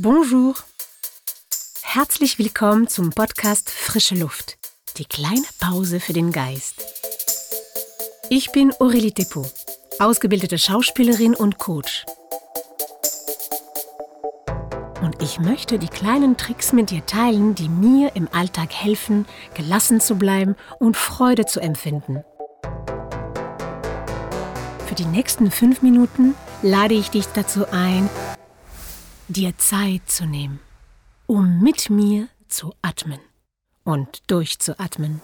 Bonjour. Herzlich willkommen zum Podcast Frische Luft. Die kleine Pause für den Geist. Ich bin Aurélie Depot, ausgebildete Schauspielerin und Coach. Und ich möchte die kleinen Tricks mit dir teilen, die mir im Alltag helfen, gelassen zu bleiben und Freude zu empfinden. Für die nächsten fünf Minuten lade ich dich dazu ein, dir Zeit zu nehmen, um mit mir zu atmen und durchzuatmen.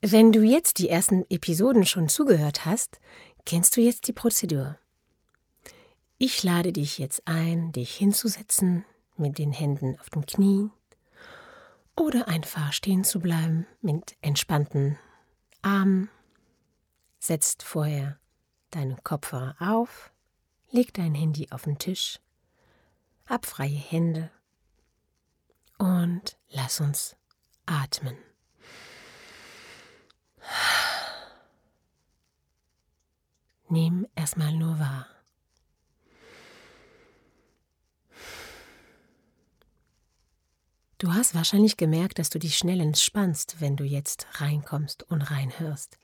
Wenn du jetzt die ersten Episoden schon zugehört hast, kennst du jetzt die Prozedur. Ich lade dich jetzt ein, dich hinzusetzen mit den Händen auf den Knien oder einfach stehen zu bleiben mit entspannten Armen. Setzt vorher deinen Kopfhörer auf, leg dein Handy auf den Tisch, hab freie Hände und lass uns atmen. Nimm erstmal nur wahr. Du hast wahrscheinlich gemerkt, dass du dich schnell entspannst, wenn du jetzt reinkommst und reinhörst.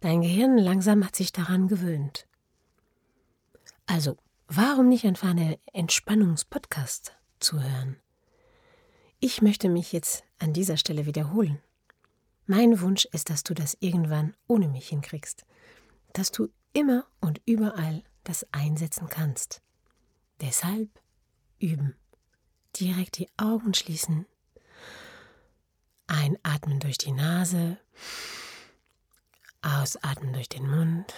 Dein Gehirn langsam hat sich daran gewöhnt. Also, warum nicht einfach eine Entspannungspodcast zuhören? Ich möchte mich jetzt an dieser Stelle wiederholen. Mein Wunsch ist, dass du das irgendwann ohne mich hinkriegst, dass du immer und überall das einsetzen kannst. Deshalb üben. Direkt die Augen schließen. Einatmen durch die Nase. Ausatmen durch den Mund.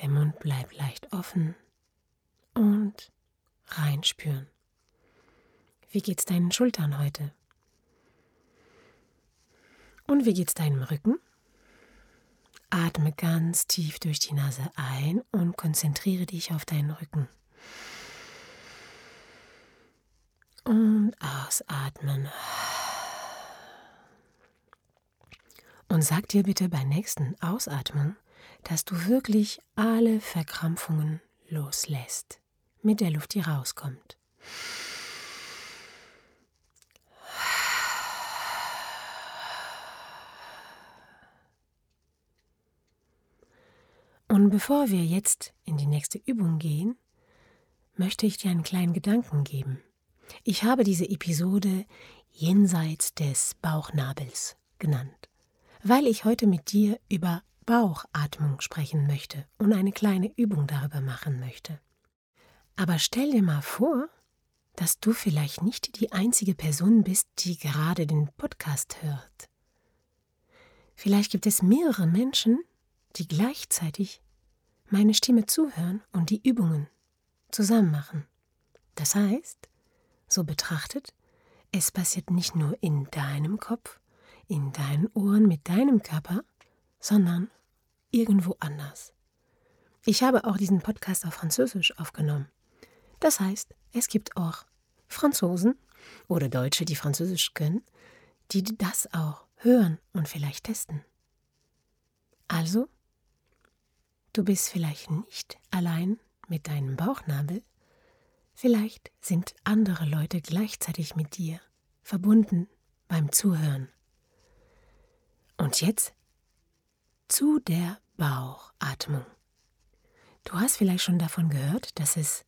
Der Mund bleibt leicht offen. Und reinspüren. Wie geht's deinen Schultern heute? Und wie geht's deinem Rücken? Atme ganz tief durch die Nase ein und konzentriere dich auf deinen Rücken. Und ausatmen. Und sag dir bitte bei nächsten Ausatmung, dass du wirklich alle Verkrampfungen loslässt mit der Luft, die rauskommt. Und bevor wir jetzt in die nächste Übung gehen, möchte ich dir einen kleinen Gedanken geben. Ich habe diese Episode Jenseits des Bauchnabels genannt, weil ich heute mit dir über Bauchatmung sprechen möchte und eine kleine Übung darüber machen möchte. Aber stell dir mal vor, dass du vielleicht nicht die einzige Person bist, die gerade den Podcast hört. Vielleicht gibt es mehrere Menschen, die gleichzeitig meine Stimme zuhören und die Übungen zusammen machen. Das heißt, so betrachtet, es passiert nicht nur in deinem Kopf, in deinen Ohren mit deinem Körper, sondern irgendwo anders. Ich habe auch diesen Podcast auf Französisch aufgenommen. Das heißt, es gibt auch Franzosen oder Deutsche, die Französisch können, die das auch hören und vielleicht testen. Also, du bist vielleicht nicht allein mit deinem Bauchnabel, vielleicht sind andere Leute gleichzeitig mit dir verbunden beim Zuhören. Und jetzt zu der Bauchatmung. Du hast vielleicht schon davon gehört, dass es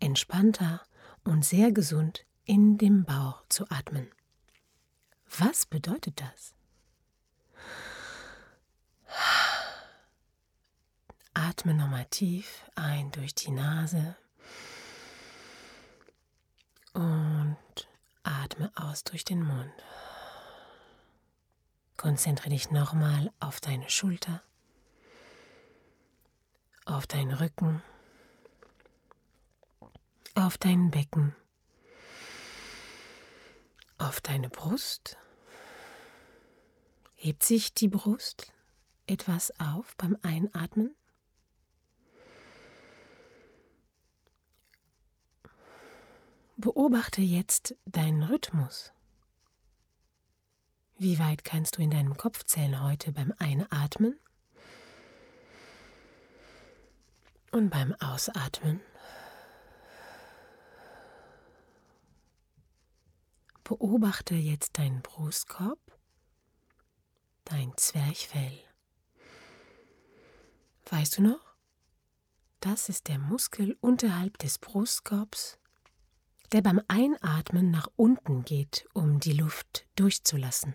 entspannter und sehr gesund in dem Bauch zu atmen. Was bedeutet das? Atme nochmal tief ein durch die Nase und atme aus durch den Mund. Konzentriere dich nochmal auf deine Schulter, auf deinen Rücken, auf dein Becken, auf deine Brust. Hebt sich die Brust etwas auf beim Einatmen? Beobachte jetzt deinen Rhythmus. Wie weit kannst du in deinem Kopf zählen heute beim Einatmen? Und beim Ausatmen beobachte jetzt deinen Brustkorb, dein Zwerchfell. Weißt du noch? Das ist der Muskel unterhalb des Brustkorbs, der beim Einatmen nach unten geht, um die Luft durchzulassen.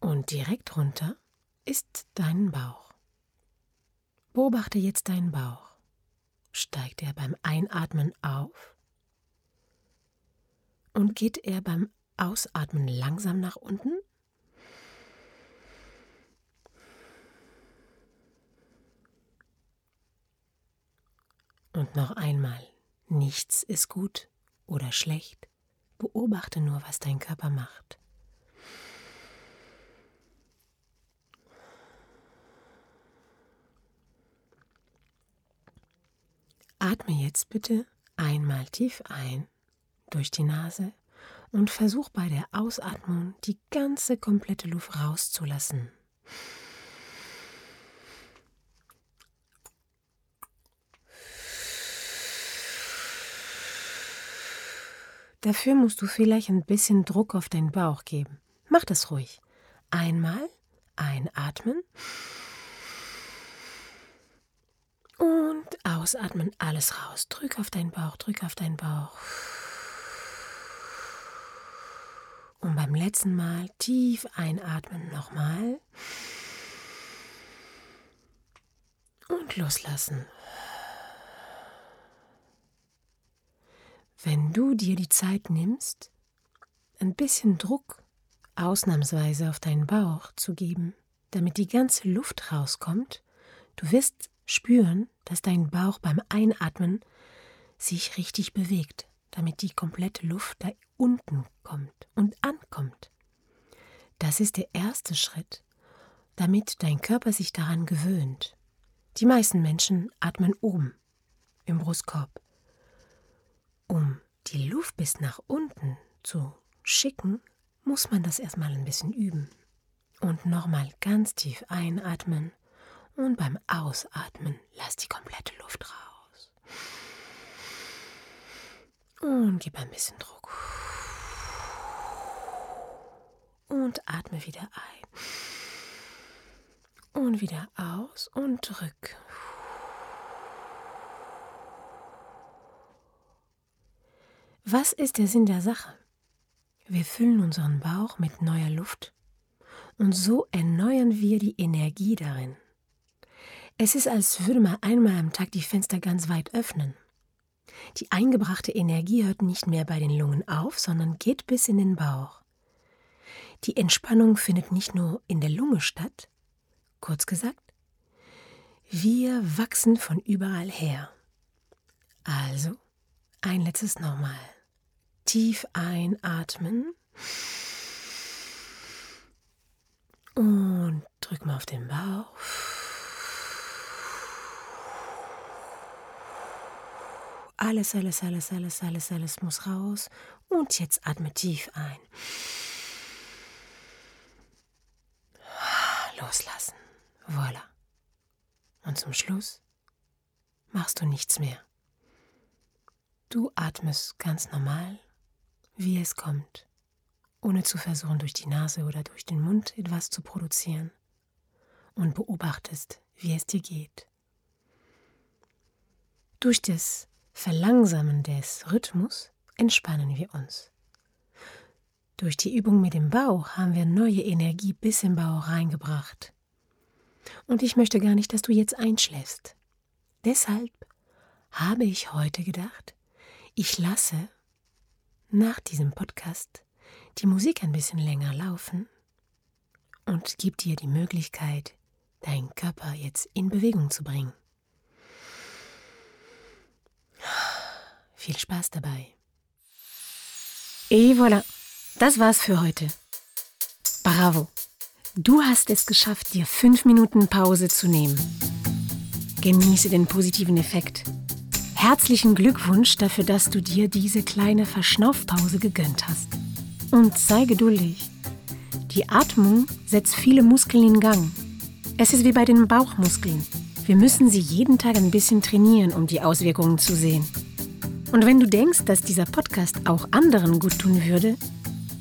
Und direkt runter ist dein Bauch. Beobachte jetzt deinen Bauch. Steigt er beim Einatmen auf? Und geht er beim Ausatmen langsam nach unten? Und noch einmal, nichts ist gut oder schlecht. Beobachte nur, was dein Körper macht. Atme jetzt bitte einmal tief ein durch die Nase und versuch bei der Ausatmung die ganze komplette Luft rauszulassen. Dafür musst du vielleicht ein bisschen Druck auf deinen Bauch geben. Mach das ruhig. Einmal einatmen und ausatmen, alles raus. Drück auf deinen Bauch, drück auf deinen Bauch. Und beim letzten Mal tief einatmen nochmal. Und loslassen. Wenn du dir die Zeit nimmst, ein bisschen Druck ausnahmsweise auf deinen Bauch zu geben, damit die ganze Luft rauskommt, du wirst spüren, dass dein Bauch beim Einatmen sich richtig bewegt, damit die komplette Luft da unten kommt und ankommt. Das ist der erste Schritt, damit dein Körper sich daran gewöhnt. Die meisten Menschen atmen oben im Brustkorb. Um die Luft bis nach unten zu schicken, muss man das erstmal ein bisschen üben. Und nochmal ganz tief einatmen und beim Ausatmen lass die komplette Luft raus. Und gib ein bisschen Druck. Und atme wieder ein. Und wieder aus und drück. Was ist der Sinn der Sache? Wir füllen unseren Bauch mit neuer Luft und so erneuern wir die Energie darin. Es ist, als würde man einmal am Tag die Fenster ganz weit öffnen. Die eingebrachte Energie hört nicht mehr bei den Lungen auf, sondern geht bis in den Bauch. Die Entspannung findet nicht nur in der Lunge statt, kurz gesagt, wir wachsen von überall her. Also, ein letztes nochmal. Tief einatmen. Und drück mal auf den Bauch. Alles, alles, alles, alles, alles, alles muss raus. Und jetzt atme tief ein. Loslassen. Voila. Und zum Schluss machst du nichts mehr. Du atmest ganz normal, wie es kommt, ohne zu versuchen, durch die Nase oder durch den Mund etwas zu produzieren und beobachtest, wie es dir geht. Durch das Verlangsamen des Rhythmus entspannen wir uns. Durch die Übung mit dem Bauch haben wir neue Energie bis im Bauch reingebracht. Und ich möchte gar nicht, dass du jetzt einschläfst. Deshalb habe ich heute gedacht, ich lasse nach diesem Podcast die Musik ein bisschen länger laufen und gebe dir die Möglichkeit, deinen Körper jetzt in Bewegung zu bringen. Viel Spaß dabei. Et voilà, das war's für heute. Bravo. Du hast es geschafft, dir fünf Minuten Pause zu nehmen. Genieße den positiven Effekt Herzlichen Glückwunsch dafür, dass du dir diese kleine Verschnaufpause gegönnt hast. Und sei geduldig. Die Atmung setzt viele Muskeln in Gang. Es ist wie bei den Bauchmuskeln. Wir müssen sie jeden Tag ein bisschen trainieren, um die Auswirkungen zu sehen. Und wenn du denkst, dass dieser Podcast auch anderen gut tun würde,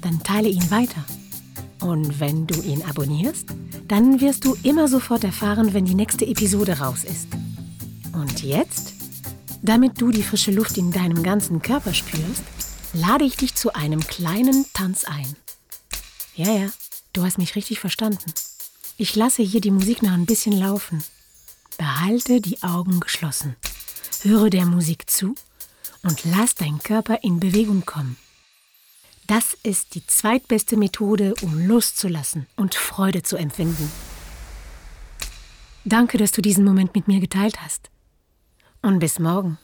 dann teile ihn weiter. Und wenn du ihn abonnierst, dann wirst du immer sofort erfahren, wenn die nächste Episode raus ist. Und jetzt, damit du die frische Luft in deinem ganzen Körper spürst, lade ich dich zu einem kleinen Tanz ein. Ja, ja, du hast mich richtig verstanden. Ich lasse hier die Musik noch ein bisschen laufen. Behalte die Augen geschlossen. Höre der Musik zu und lass dein Körper in Bewegung kommen. Das ist die zweitbeste Methode, um loszulassen und Freude zu empfinden. Danke, dass du diesen Moment mit mir geteilt hast. Und bis morgen.